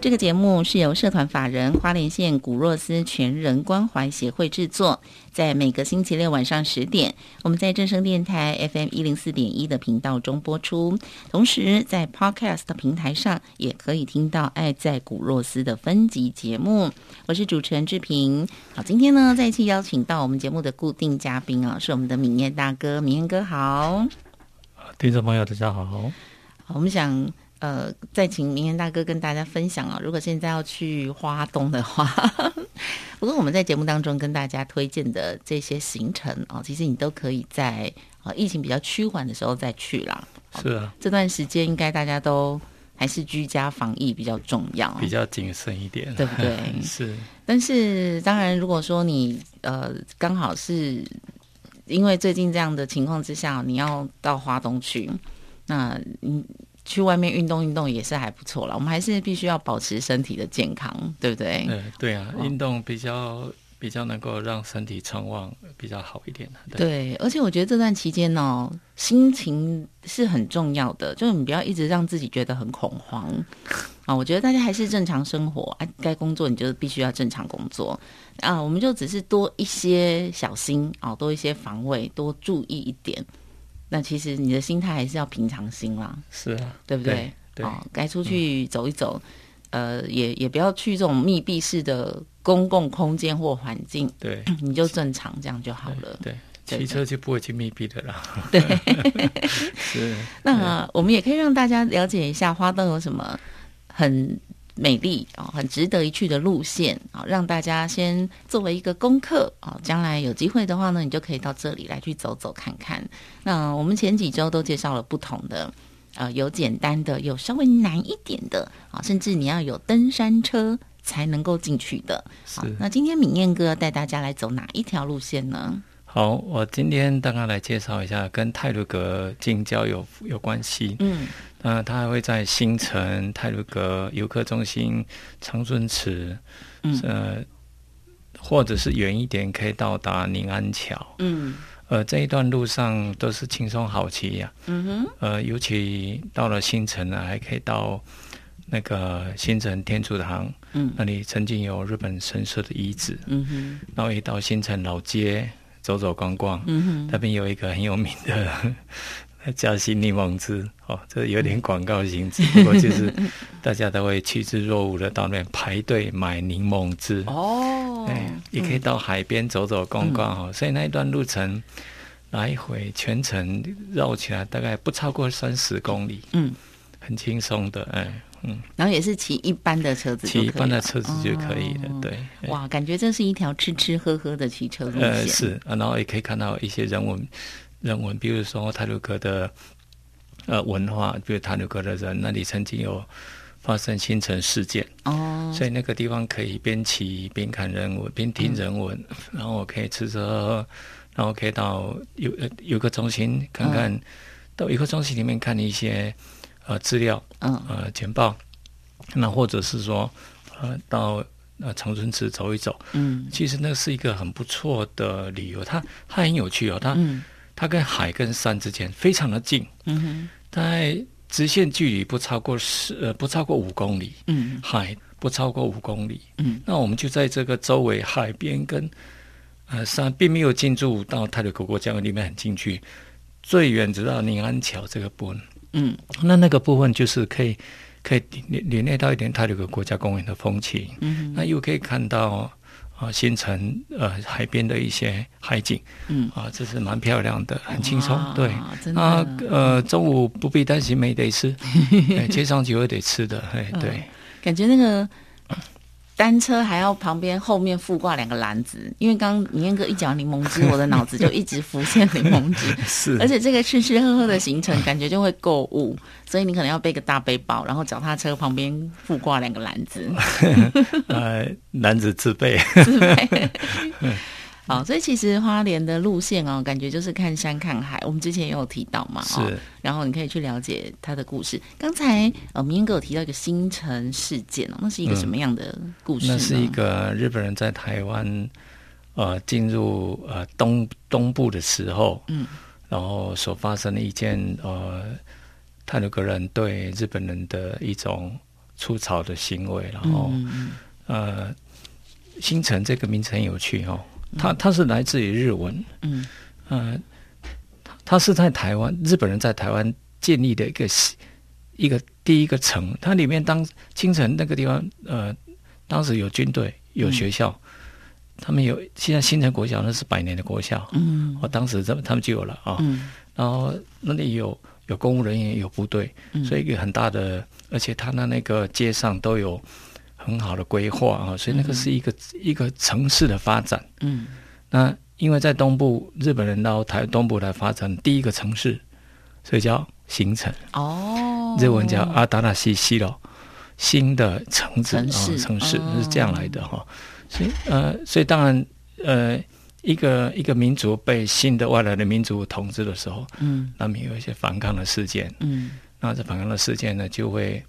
这个节目是由社团法人花莲县古若斯全人关怀协会制作，在每个星期六晚上十点，我们在正声电台 FM 一零四点一的频道中播出。同时，在 Podcast 平台上也可以听到《爱在古若斯》的分级节目。我是主持人志平。好，今天呢，再一次邀请到我们节目的固定嘉宾啊，是我们的明燕大哥。明燕哥好，听众朋友大家好。好，我们想。呃，再请明天大哥跟大家分享啊，如果现在要去花东的话，不过我们在节目当中跟大家推荐的这些行程啊，其实你都可以在啊疫情比较趋缓的时候再去啦。是啊，这段时间应该大家都还是居家防疫比较重要，比较谨慎一点，对不对？是。但是当然，如果说你呃刚好是因为最近这样的情况之下，你要到花东去，那嗯。去外面运动运动也是还不错了，我们还是必须要保持身体的健康，对不对？嗯，对啊，运动比较比较能够让身体畅旺，比较好一点对，而且我觉得这段期间呢，心情是很重要的，就是你不要一直让自己觉得很恐慌啊。我觉得大家还是正常生活啊，该工作你就必须要正常工作啊。我们就只是多一些小心啊，多一些防卫，多注意一点。那其实你的心态还是要平常心啦，是啊，对不对？对，该出去走一走，呃，也也不要去这种密闭式的公共空间或环境，对，你就正常这样就好了。对，骑车就不会去密闭的了。对，是。那我们也可以让大家了解一下花灯有什么很。美丽啊，很值得一去的路线啊，让大家先作为一个功课啊，将来有机会的话呢，你就可以到这里来去走走看看。那我们前几周都介绍了不同的，呃，有简单的，有稍微难一点的啊，甚至你要有登山车才能够进去的。好。那今天敏燕哥带大家来走哪一条路线呢？好，我今天大概来介绍一下跟泰鲁格近郊有有关系。嗯。那他还会在新城、泰鲁阁游客中心、长春池，呃，或者是远一点可以到达宁安桥。嗯，呃，这一段路上都是轻松好骑呀。嗯哼，呃，尤其到了新城呢，还可以到那个新城天主堂。嗯，那里曾经有日本神社的遗址。嗯哼，然后一到新城老街走走逛逛。嗯哼，那边有一个很有名的。叫新柠檬汁哦，这有点广告性质，不过就是 大家都会趋之若鹜的到那边排队买柠檬汁哦。哎，也可以到海边走走逛逛哦。所以那一段路程来回全程绕起来大概不超过三十公里，嗯，很轻松的，哎，嗯。然后也是骑一般的车子，骑一般的车子就可以了，对。哇，感觉这是一条吃吃喝喝的骑车路线，呃是啊，然后也可以看到一些人文。人文，比如说泰鲁格的呃文化，比如泰鲁格的人那里曾经有发生新城事件哦，所以那个地方可以边骑边看人文，边听人文，然后我可以吃吃喝喝，然后可以到游游客中心看看，到游客中心里面看一些呃资料，嗯。呃简报，那或者是说呃到呃长春池走一走，嗯，其实那是一个很不错的旅游，它它很有趣哦，它。它跟海跟山之间非常的近，嗯哼，大概直线距离不超过十呃不超过五公里，嗯，海不超过五公里，嗯，那我们就在这个周围海边跟呃山，并没有进驻到泰鲁格国家里面很进去，最远直到宁安桥这个部分，嗯，那那个部分就是可以可以连连累到一点它这个国家公园的风情，嗯，那又可以看到。啊，新城呃海边的一些海景，嗯。啊，这是蛮漂亮的，很轻松。哇对，啊呃中午不必担心没得吃，哎接上就有得吃的，哎嗯。对，感觉那个单车还要旁边后面附挂两个篮子，因为刚刚明彦哥一讲柠檬汁，我的脑子就一直浮现柠檬汁。是而且这个吃吃喝喝的行程，感觉就会购物，所以你可能要背个大背包，然后脚踏车旁边附挂两个篮子，呃男子自备，自备。好，所以其实花莲的路线哦，感觉就是看山看海。我们之前也有提到嘛，哦是，然后你可以去了解它的故事。刚才呃，明英哥有提到一个新城事件哦，那是一个什么样的故事呢？那是一个日本人在台湾呃进入呃东东部的时候，嗯，然后所发生的一件呃泰鲁格人对日本人的一种粗糙的行为，然后、呃新城这个名称很有趣哦，它它是来自于日文，嗯。呃，它它是在台湾日本人在台湾建立的一个一个第一个城，它里面当清晨那个地方，呃，当时有军队有学校，他们有现在新城国小那是百年的国校，嗯。我，当时他们他们就有了啊，嗯。然后那里有有公务人员有部队，嗯。所以一个很大的，而且他那那个街上都有很好的规划啊，所以那个是一个、一个城市的发展。嗯。那因为在东部，日本人到台东部来发展第一个城市，所以叫新城，哦，日文叫阿达纳西西咯，新的城市啊城市哦。是这样来的哈。所以呃，所以当然呃，一个一个民族被新的外来的民族统治的时候，嗯。难免有一些反抗的事件。嗯。那这反抗的事件呢，就会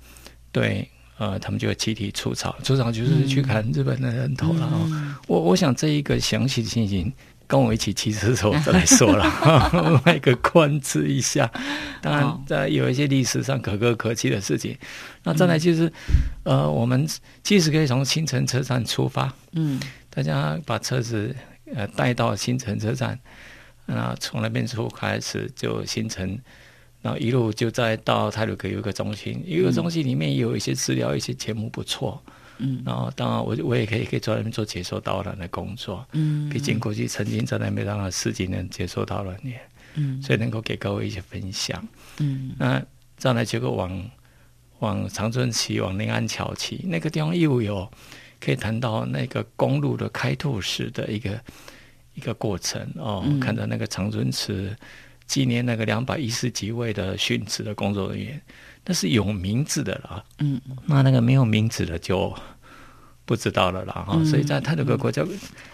对呃，他们就会集体出草，出草就是去砍日本的人头了我我想这一个详细的情形，跟我一起骑车的时候再来说了，卖个关子一下。当然，在有一些历史上可歌可泣的事情。那再来就是，呃，我们即使可以从新城车站出发，嗯大家把车子呃带到新城车站，那从那边出开始就新城，然后一路就再到泰鲁格有一个中心，有一个中心里面也有一些资料、一些节目不错。嗯然后当然我我也可以可以在那边做解说导览的工作，嗯，毕竟过去曾经在那边当了十几年解说导览员，嗯所以能够给各位一些分享。嗯那再来结果往往长春骑，往临安桥骑，那个地方又有可以谈到那个公路的开拓史的一个一个过程哦。嗯看到那个长春池纪念那个两百一十几位的殉职的工作人员，那是有名字的啦。嗯那那个没有名字的就不知道了啦哈。嗯所以在泰鲁格国家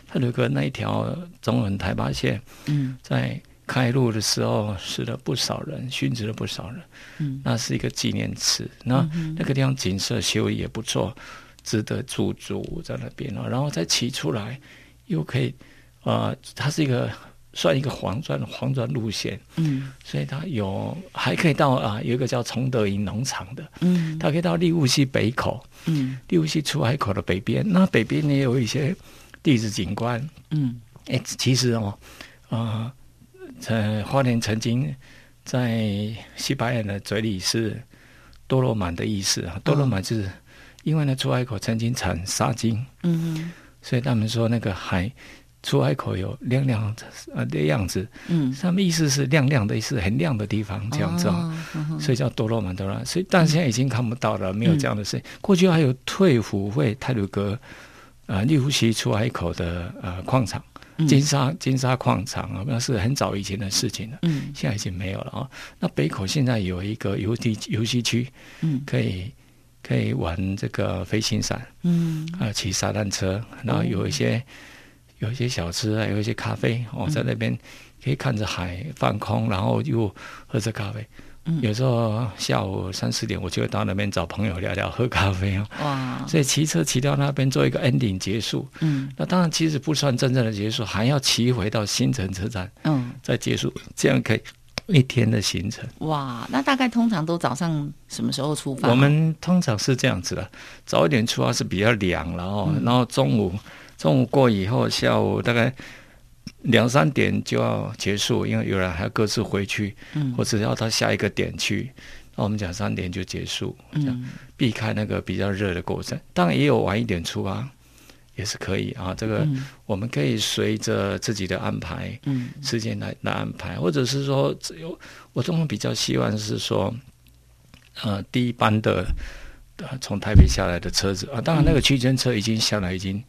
泰鲁格那一条中横台八线，嗯在开路的时候死了不少人，殉职了不少人。嗯那是一个纪念池，那那个地方景色修也不错，值得驻足在那边啊。然后再骑出来，又可以，呃，它是一个算一个黄砖黄砖路线，嗯。所以它有还可以到啊，有一个叫崇德营农场的，嗯。它可以到利乌溪北口，嗯。利乌溪出海口的北边，那北边也有一些地质景观，嗯。哎，其实哦，啊、在花莲曾经在西班牙人的嘴里是多罗满的意思啊，多罗满就是因为呢出海口曾经产沙金，嗯。所以他们说那个海出海口有亮亮呃的样子，嗯，他们意思是亮亮的意思，很亮的地方这样子哦。哦，所以叫多罗曼多拉，所以但是现在已经看不到了，没有这样的事。情。过去还有退湖会泰鲁格呃利乌西出海口的呃矿场。嗯。金沙金沙矿场啊，那是很早以前的事情了，嗯。现在已经没有了啊。那北口现在有一个游地游戏区，嗯。可以可以玩这个飞行伞，嗯。啊，骑沙滩车，然后有一些、有一些小吃，啊有一些咖啡哦，在那边可以看着海放空，然后又喝着咖啡。嗯有时候下午三四点，我就会到那边找朋友聊聊，喝咖啡哦。哇，所以骑车骑到那边做一个 ending 结束。嗯那当然，其实不算真正的结束，还要骑回到新城车站嗯再结束，这样可以一天的行程。哇，那大概通常都早上什么时候出发？我们通常是这样子的，早一点出发是比较凉了哦，然后中午中午过以后，下午大概两三点就要结束，因为有人还要各自回去，嗯或者要到下一个点去。那我们讲三点就结束，这样嗯避开那个比较热的过程。当然也有晚一点出发，也是可以啊。这个我们可以随着自己的安排，嗯，时间来来安排，或者是说，只有我通常比较希望是说，呃，第一班的从台北下来的车子啊，当然那个区间车已经下来，已经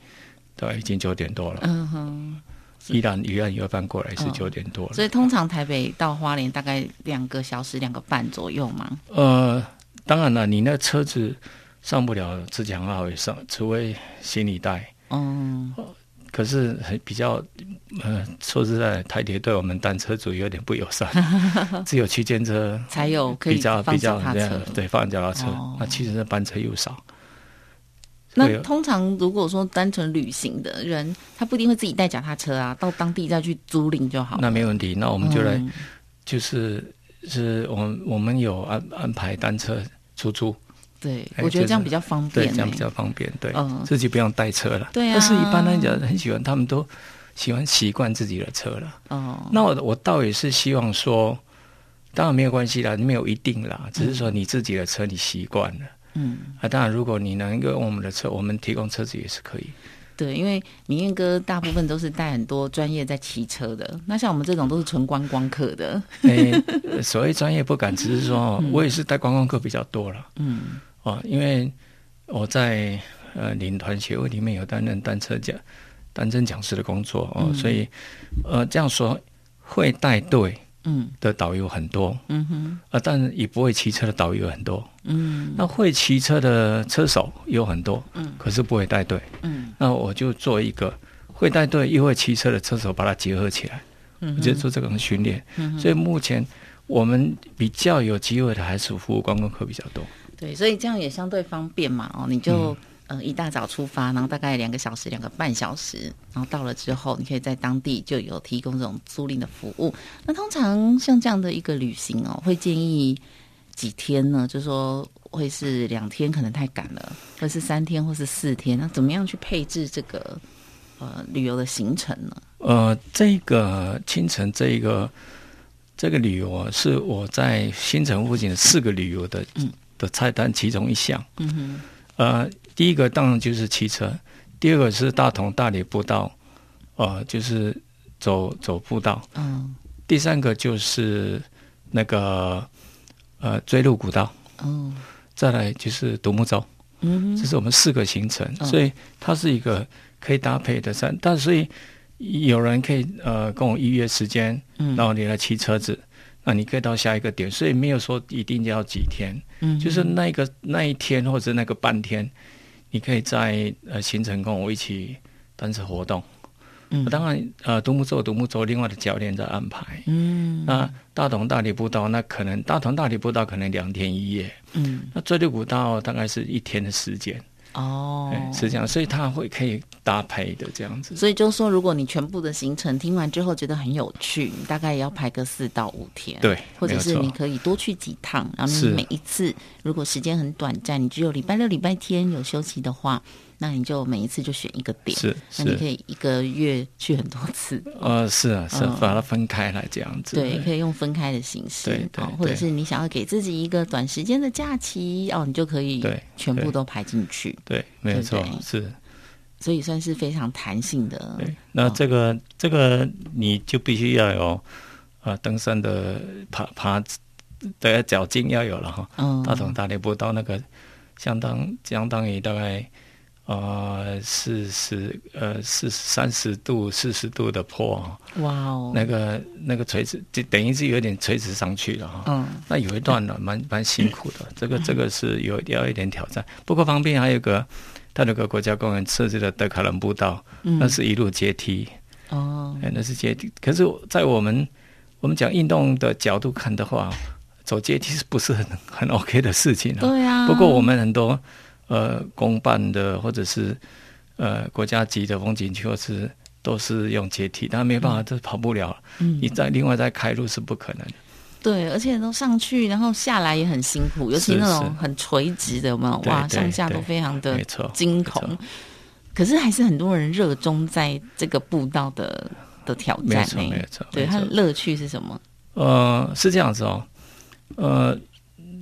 对，已经九点多了。嗯哼。依然依然又翻过来是九点多了，所以通常台北到花莲大概两个小时两个半左右嘛？呃，当然了，你那车子上不了自强号也上，除非行李带。哦，可是比较呃，说实在，台铁对我们单车主有点不友善，只有区间车才有比较比较这样对放脚踏车，那其实班车又少。那通常如果说单纯旅行的人，他不一定会自己带脚踏车啊，到当地再去租赁就好。那没问题，那我们就来，就是是我们我们有安安排单车出租。对，我觉得这样比较方便，这样比较方便。对，自己不用带车了。对啊。但是一般来讲，很喜欢，他们都喜欢习惯自己的车了。哦。那我我倒也是希望说，当然没有关系啦，没有一定啦，只是说你自己的车你习惯了。嗯啊，当然，如果你能够用我们的车，我们提供车子也是可以。对，因为明燕哥大部分都是带很多专业在骑车的，那像我们这种都是纯观光客的。哎，所谓专业不敢，只是说我也是带观光客比较多了。嗯，哦，因为我在呃领团协会里面有担任单车讲、单车讲师的工作哦，所以呃这样说会带队。嗯，的导游很多，嗯哼，啊，但是也不会骑车的导游很多，嗯，那会骑车的车手有很多，嗯，可是不会带队，嗯，那我就做一个会带队又会骑车的车手，把它结合起来，嗯，我就做这种训练，嗯，所以目前我们比较有机会的还是服务观光客比较多，对，所以这样也相对方便嘛，哦，你就。呃，一大早出发，然后大概两个小时、两个半小时，然后到了之后，你可以在当地就有提供这种租赁的服务。那通常像这样的一个旅行哦，会建议几天呢？就说会是两天，可能太赶了，或是三天，或是四天。那怎么样去配置这个呃旅游的行程呢？呃，这个清晨这一个这个旅游啊，是我在新城附近的四个旅游的嗯的菜单其中一项。嗯哼，呃。第一个当然就是骑车，第二个是大同大理步道，呃，就是走走步道。嗯。第三个就是那个呃追路古道。哦。再来就是独木舟。嗯。这是我们四个行程，所以它是一个可以搭配的山。但所以有人可以呃跟我预约时间，然后你来骑车子，那你可以到下一个点，所以没有说一定要几天。嗯。就是那个那一天或者那个半天。你可以在呃行程跟我一起单次活动，嗯，当然呃独木舟独木舟另外的教练在安排，嗯，那大同大理步道那可能大同大理步道可能两天一夜，嗯，那追六古道大概是一天的时间。哦，是这样，所以他会可以搭配的这样子。所以就是说，如果你全部的行程听完之后觉得很有趣，你大概也要排个四到五天。对，或者是你可以多去几趟，然后你每一次如果时间很短暂，你只有礼拜六、礼拜天有休息的话。那你就每一次就选一个点，是，那你可以一个月去很多次。呃，是啊，是把它分开来这样子。对，可以用分开的形式，对对。或者是你想要给自己一个短时间的假期，哦，你就可以对全部都排进去。对，没有错，是。所以算是非常弹性的。对，那这个这个你就必须要有啊，登山的爬爬的脚筋要有了哈。嗯。大同大理步到那个相当相当于大概。呃，四十呃四三十度四十度的坡，哇哦，那个那个垂直就等于是有点垂直上去了哈。嗯，那有一段呢，蛮蛮辛苦的。这个这个是有要一点挑战。不过旁边还有个，它那个国家公园设置的德卡伦步道，那是一路阶梯。哦，哎，那是阶梯。可是，在我们我们讲运动的角度看的话，走阶梯是不是很很 OK 的事情？对啊。不过我们很多。呃，公办的或者是呃国家级的风景区，或是都是用阶梯，但没办法，这跑不了。嗯，你再另外再开路是不可能。对，而且都上去，然后下来也很辛苦，尤其那种很垂直的，有没有？哇，上下都非常的惊恐。可是还是很多人热衷在这个步道的的挑战。没错，没错。对，它的乐趣是什么？呃，是这样子哦。呃，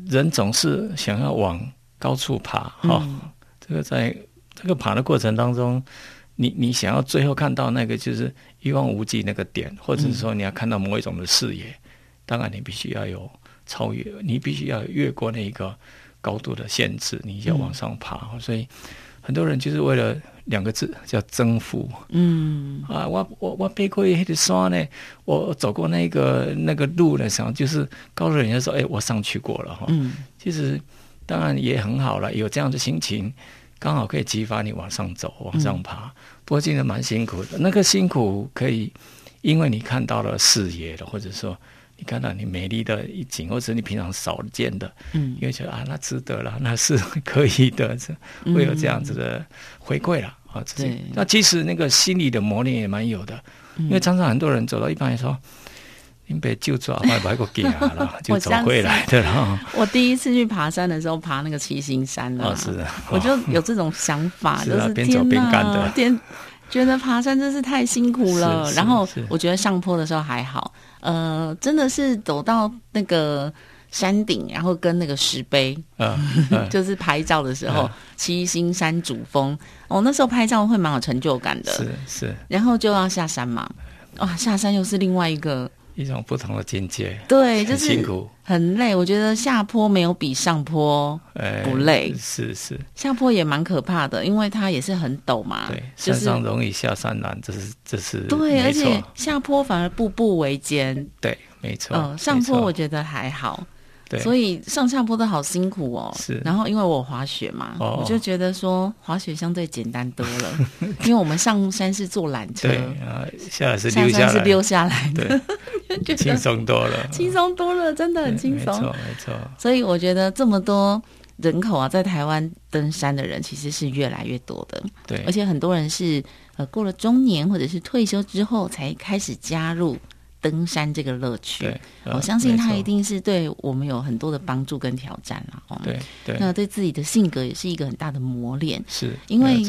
人总是想要往。高处爬哈，这个在这个爬的过程当中，你你想要最后看到那个就是一望无际那个点，或者是说你要看到某一种的视野，当然你必须要有超越，你必须要越过那个高度的限制，你要往上爬。所以很多人就是为了两个字叫征服。嗯啊，我我我背过一的山呢，我走过那个那个路的时候，就是告诉人家说，哎，我上去过了哈。嗯，其实当然也很好了，有这样的心情。刚好可以激发你往上走、往上爬，不过真的蛮辛苦的。那个辛苦可以，因为你看到了视野了，或者说你看到你美丽的一景，或者你平常少见的，嗯，因为觉得啊，那值得了，那是可以的，这会有这样子的回馈了啊。对，那其实那个心理的磨练也蛮有的，因为常常很多人走到一半也说。你被救抓，买买个给了，就走回来的了。我第一次去爬山的时候，爬那个七星山了，是。的，我就有这种想法，就是边走边干的，天，觉得爬山真是太辛苦了。然后我觉得上坡的时候还好，呃，真的是走到那个山顶，然后跟那个石碑，嗯，就是拍照的时候，七星山主峰，哦，那时候拍照会蛮有成就感的，是是。然后就要下山嘛，哇，下山又是另外一个。一种不同的境界，对，就是辛苦，很累。我觉得下坡没有比上坡不累，是是。下坡也蛮可怕的，因为它也是很陡嘛。对，山上容易下山难，这是这是对，而且下坡反而步步维艰。对，没错。嗯，上坡我觉得还好。所以上下坡都好辛苦哦。是，然后因为我滑雪嘛，我就觉得说滑雪相对简单多了。因为我们上山是坐缆车，啊，下来是溜下来，是溜下来的，轻松多了，轻松多了，真的很轻松，没错没错。所以我觉得这么多人口啊，在台湾登山的人其实是越来越多的。对，而且很多人是呃过了中年或者是退休之后才开始加入。登山这个乐趣，我相信它一定是对我们有很多的帮助跟挑战了。哦，对对，那对自己的性格也是一个很大的磨练。是，因为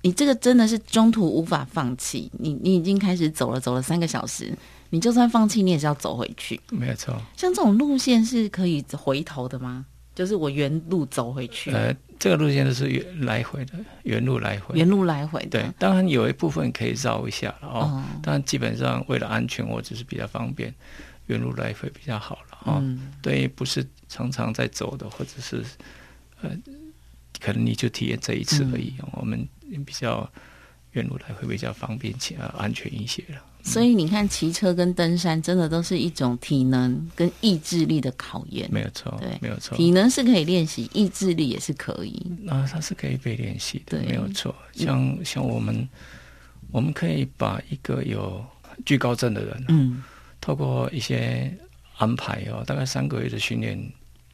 你这个真的是中途无法放弃。你你已经开始走了，走了三个小时，你就算放弃，你也是要走回去。没错，像这种路线是可以回头的吗？就是我原路走回去。呃，这个路线都是原来回的，原路来回。原路来回。对，当然有一部分可以绕一下了哦。但基本上为了安全，我只是比较方便，原路来回比较好了哦。对，不是常常在走的，或者是呃，可能你就体验这一次而已。我们比较原路来回比较方便且安全一些了。所以你看，骑车跟登山真的都是一种体能跟意志力的考验。没有错，对，没有错。体能是可以练习，意志力也是可以。那它是可以被练习的，没有错。像像我们，我们可以把一个有惧高症的人，嗯，透过一些安排哦，大概三个月的训练，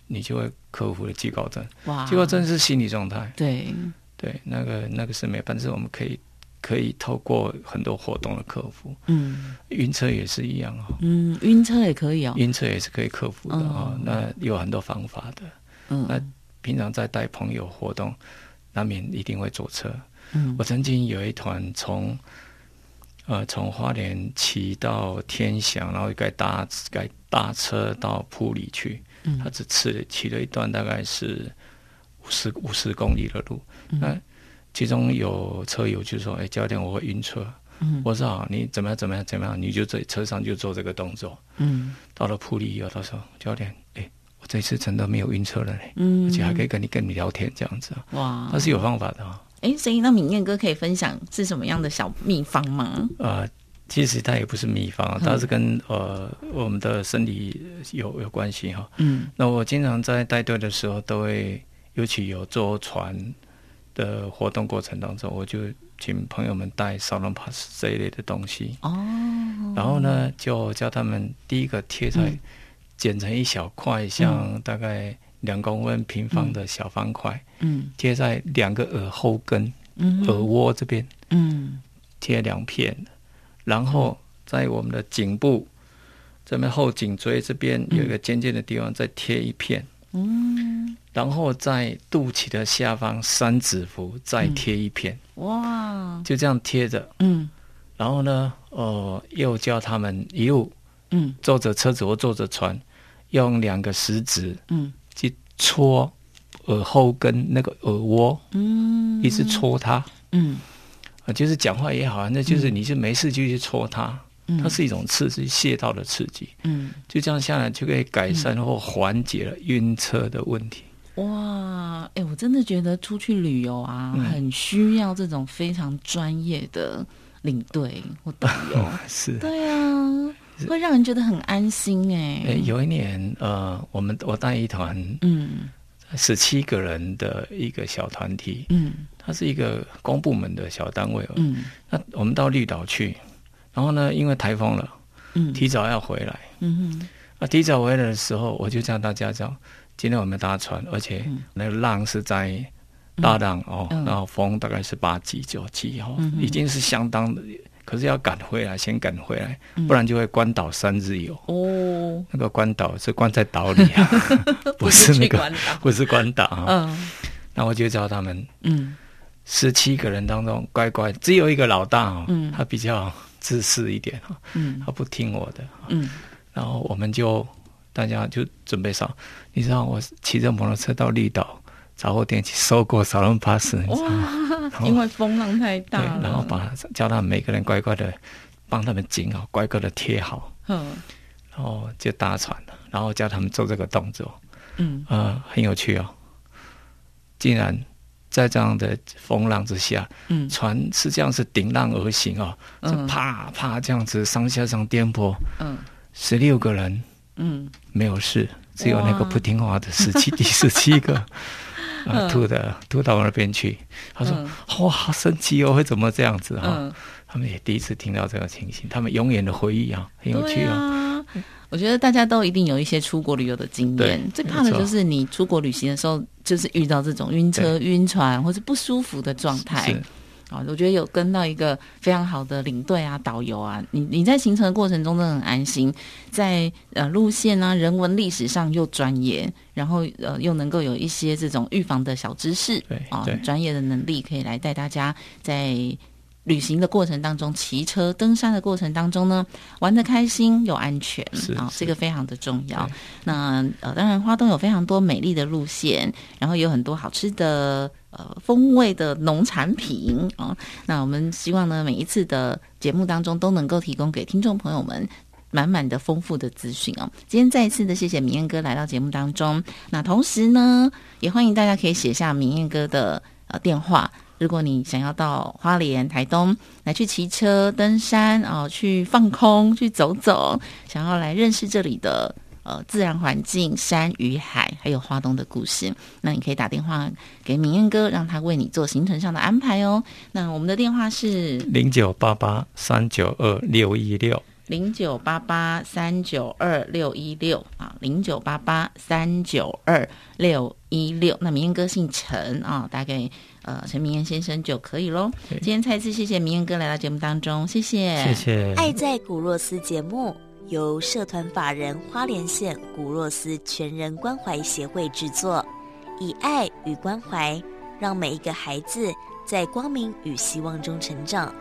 你就会克服了惧高症。哇，惧高症是心理状态。对，对，那个那个是没办法，我们可以。可以透过很多活动的克服，嗯，晕车也是一样啊，嗯，晕车也可以啊，晕车也是可以克服的啊，那有很多方法的，嗯，那平常在带朋友活动，难免一定会坐车，嗯，我曾经有一团从，呃，从花莲骑到天祥，然后该搭该搭车到埔里去，嗯，他只骑骑了一段大概是五十五十公里的路，那。其中有车友就说：“哎，教练，我会晕车。”嗯我说：“啊，你怎么样？怎么样？怎么样？你就在车上就做这个动作。”嗯，到了铺里以后，他说：“教练，哎，我这次真的没有晕车了嘞，嗯而且还可以跟你跟你聊天这样子。”哇，他是有方法的啊。哎，所以那敏燕哥可以分享是什么样的小秘方吗？呃，其实它也不是秘方，它是跟呃我们的身体有有关系哈。嗯，那我经常在带队的时候，都会尤其有坐船。的活动过程当中，我就请朋友们带少量 pass 这一类的东西。哦，然后呢，就叫他们第一个贴在剪成一小块，像大概两公分平方的小方块，嗯，贴在两个耳后跟，嗯，耳窝这边，嗯，贴两片，然后在我们的颈部这边后颈椎这边有一个尖尖的地方再贴一片，嗯。然后在肚脐的下方三指腹再贴一片，哇，就这样贴着，嗯，然后呢，呃，又叫他们一路，嗯，坐着车子或坐着船，用两个食指，嗯，去戳耳后跟那个耳蜗，嗯，一直戳它，嗯，啊，就是讲话也好，那就是你就没事就去戳它，它是一种刺激，穴道的刺激。嗯，就这样下来就可以改善或缓解了晕车的问题。哇，哎，我真的觉得出去旅游啊，很需要这种非常专业的领队或导游。是，对啊，会让人觉得很安心。哎，哎，有一年，呃，我们我带一团，嗯。十七个人的一个小团体，嗯，它是一个公部门的小单位，嗯，那我们到绿岛去，然后呢，因为台风了，嗯，提早要回来，啊，提早回来的时候，我就叫大家讲，今天我们搭船，而且那个浪是在大浪哦，然后风大概是八级九级哦，已经是相当的。可是要赶回来，先赶回来，不然就会关岛三日游。哦，那个关岛是关在岛里啊，不是那个，不是关岛。啊。嗯，那我就叫他们，嗯，十七个人当中，乖乖，只有一个老大哦，嗯，他比较自私一点哈，嗯，他不听我的，嗯，然后我们就大家就准备上，你知道，我骑着摩托车到绿岛。杂货店去收过少人巴士，你知道吗？因为风浪太大了。然后把叫他们每个人乖乖的帮他们紧好，乖乖的贴好。嗯。然后就搭船了，然后叫他们做这个动作。嗯。呃，很有趣哦。竟然在这样的风浪之下，嗯，船实际上是顶浪而行哦，就啪啪这样子上下上颠簸。嗯。十六个人，嗯，没有事，只有那个不听话的十七 第十七个。啊，吐的吐到那边去。他说：“哇，好神奇哦，会怎么这样子啊？”他们也第一次听到这个情形，他们永远的回忆啊，很有趣啊。我觉得大家都一定有一些出国旅游的经验，最怕的就是你出国旅行的时候，就是遇到这种晕车、晕船或者不舒服的状态。啊，我觉得有跟到一个非常好的领队啊、导游啊，你你在行程的过程中真的很安心，在呃路线啊、人文历史上又专业，然后呃又能够有一些这种预防的小知识，对啊，专业的能力可以来带大家在旅行的过程当中、骑车、登山的过程当中呢，玩的开心又安全啊，这个非常的重要。那呃，当然花东有非常多美丽的路线，然后有很多好吃的。呃，风味的农产品啊，那我们希望呢，每一次的节目当中都能够提供给听众朋友们满满的丰富的资讯哦。今天再一次的谢谢明燕哥来到节目当中，那同时呢，也欢迎大家可以写下明燕哥的呃电话，如果你想要到花莲、台东来去骑车、登山啊，去放空、去走走，想要来认识这里的。呃，自然环境、山与海，还有花东的故事，那你可以打电话给明燕哥，让他为你做行程上的安排哦。那我们的电话是零九八八三九二六一六，零九八八三九二六一六啊，零九八八三九二六一六。那明燕哥姓陈啊，打给呃陈明燕先生就可以喽。今天再次谢谢明燕哥来到节目当中，谢谢，谢谢。爱在古若斯节目。由社团法人花莲县古若斯全人关怀协会制作，以爱与关怀，让每一个孩子在光明与希望中成长。